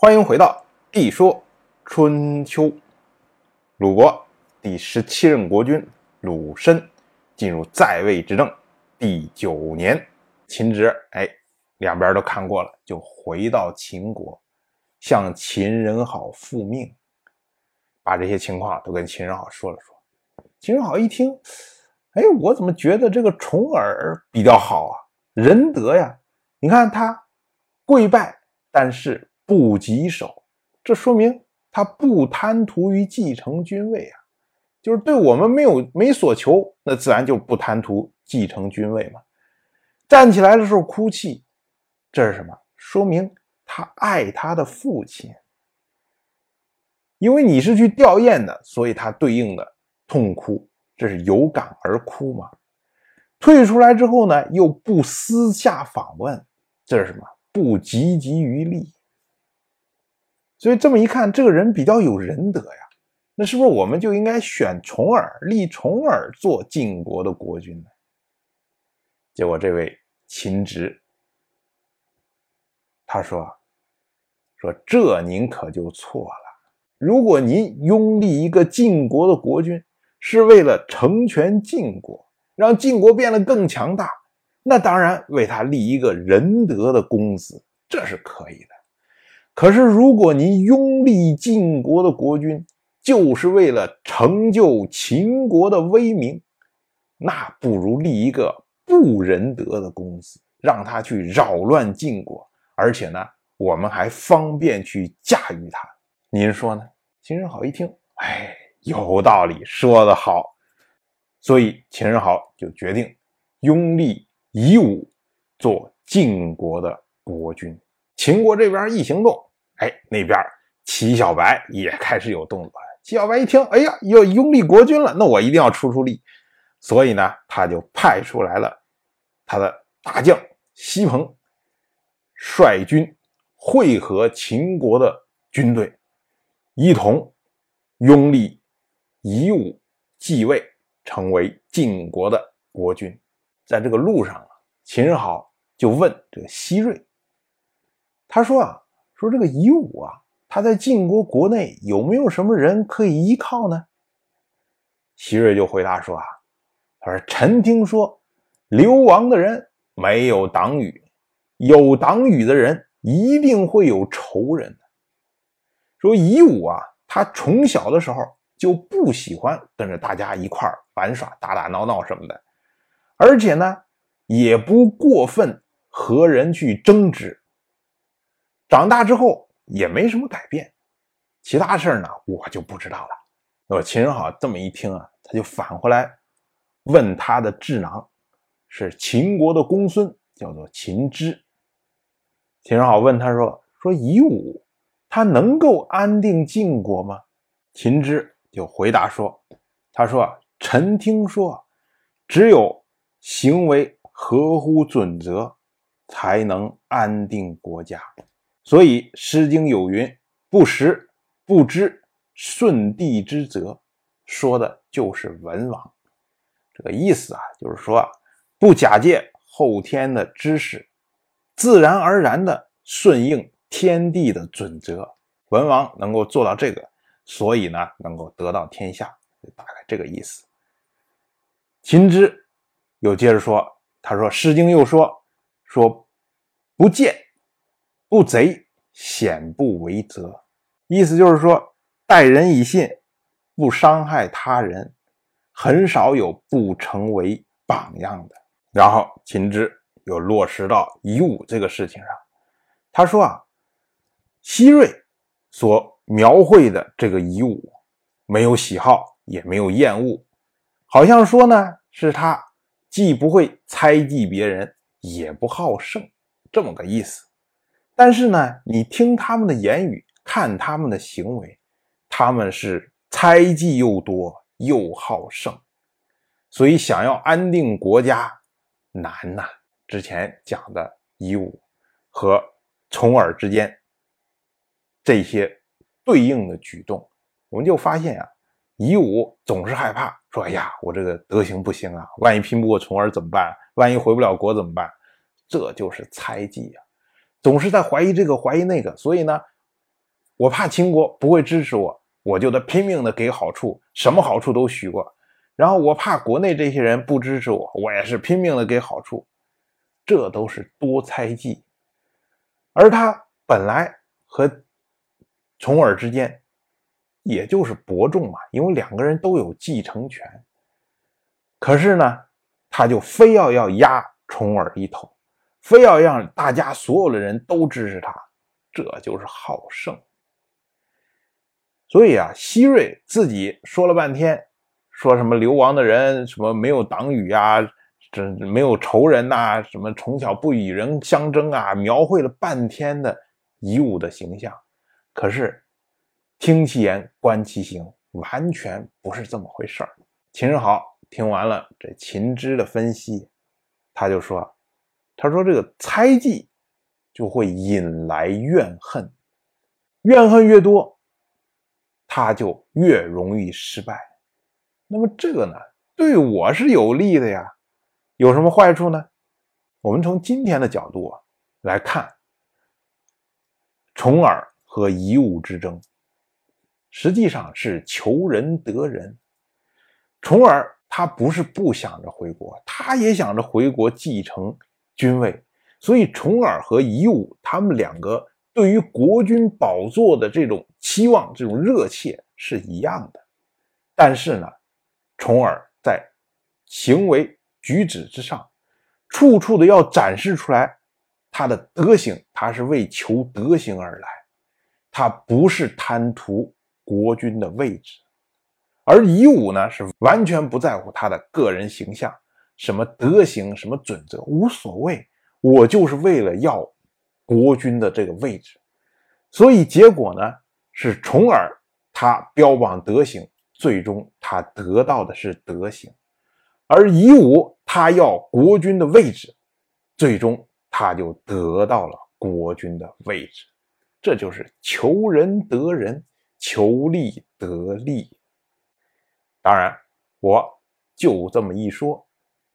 欢迎回到《地说春秋》。鲁国第十七任国君鲁申进入在位执政第九年，秦直哎，两边都看过了，就回到秦国，向秦人好复命，把这些情况都跟秦人好说了说。秦人好一听，哎，我怎么觉得这个重耳比较好啊？仁德呀，你看他跪拜，但是。不棘手，这说明他不贪图于继承君位啊，就是对我们没有没所求，那自然就不贪图继承君位嘛。站起来的时候哭泣，这是什么？说明他爱他的父亲，因为你是去吊唁的，所以他对应的痛哭，这是有感而哭嘛。退出来之后呢，又不私下访问，这是什么？不积极于利。所以这么一看，这个人比较有仁德呀，那是不是我们就应该选重耳，立重耳做晋国的国君呢？结果这位秦直他说：“说这您可就错了。如果您拥立一个晋国的国君，是为了成全晋国，让晋国变得更强大，那当然为他立一个仁德的公子，这是可以的。”可是，如果您拥立晋国的国君，就是为了成就秦国的威名，那不如立一个不仁德的公子，让他去扰乱晋国，而且呢，我们还方便去驾驭他。您说呢？秦人好一听，哎，有道理，说得好。所以秦人好就决定拥立夷吾做晋国的国君。秦国这边一行动。哎，那边齐小白也开始有动作了。齐小白一听，哎呀，要拥立国君了，那我一定要出出力。所以呢，他就派出来了他的大将西彭，率军会合秦国的军队，一同拥立夷吾继位，成为晋国的国君。在这个路上啊，秦人好就问这个西瑞，他说啊。说这个夷吾啊，他在晋国国内有没有什么人可以依靠呢？席瑞就回答说啊，他说臣听说流亡的人没有党羽，有党羽的人一定会有仇人。说夷吾啊，他从小的时候就不喜欢跟着大家一块玩耍、打打闹闹什么的，而且呢，也不过分和人去争执。长大之后也没什么改变，其他事儿呢我就不知道了。那秦人好这么一听啊，他就返回来问他的智囊，是秦国的公孙，叫做秦之。秦人好问他说：“说夷吾他能够安定晋国吗？”秦之就回答说：“他说臣听说，只有行为合乎准则，才能安定国家。”所以《诗经》有云：“不识不知舜帝之责”，说的就是文王。这个意思啊，就是说啊，不假借后天的知识，自然而然的顺应天地的准则。文王能够做到这个，所以呢，能够得到天下，大概这个意思。秦之又接着说：“他说《诗经》又说说不见。”不贼，险不为则。意思就是说，待人以信，不伤害他人，很少有不成为榜样的。然后秦之又落实到以武这个事情上。他说啊，希瑞所描绘的这个以武，没有喜好，也没有厌恶，好像说呢，是他既不会猜忌别人，也不好胜，这么个意思。但是呢，你听他们的言语，看他们的行为，他们是猜忌又多又好胜，所以想要安定国家难呐。之前讲的夷吾和重耳之间这些对应的举动，我们就发现啊，夷吾总是害怕说：“哎呀，我这个德行不行啊，万一拼不过重耳怎么办？万一回不了国怎么办？”这就是猜忌呀。总是在怀疑这个怀疑那个，所以呢，我怕秦国不会支持我，我就得拼命的给好处，什么好处都许过。然后我怕国内这些人不支持我，我也是拼命的给好处。这都是多猜忌。而他本来和重耳之间，也就是伯仲嘛，因为两个人都有继承权。可是呢，他就非要要压重耳一头，非要让大家所有的人都支持他，这就是好胜。所以啊，希瑞自己说了半天，说什么流亡的人，什么没有党羽啊，这没有仇人呐，什么从小不与人相争啊，描绘了半天的夷吾的形象。可是听其言，观其行，完全不是这么回事儿。秦始皇听完了这秦之的分析，他就说：“他说这个猜忌就会引来怨恨，怨恨越多。”他就越容易失败，那么这个呢，对我是有利的呀，有什么坏处呢？我们从今天的角度啊来看，重耳和夷吾之争，实际上是求人得人。重耳他不是不想着回国，他也想着回国继承君位，所以重耳和夷吾他们两个。对于国君宝座的这种期望、这种热切是一样的，但是呢，重耳在行为举止之上，处处的要展示出来他的德行，他是为求德行而来，他不是贪图国君的位置。而夷吾呢，是完全不在乎他的个人形象，什么德行、什么准则无所谓，我就是为了要。国君的这个位置，所以结果呢是重耳他标榜德行，最终他得到的是德行；而夷吾他要国君的位置，最终他就得到了国君的位置。这就是求人得人，求利得利。当然，我就这么一说，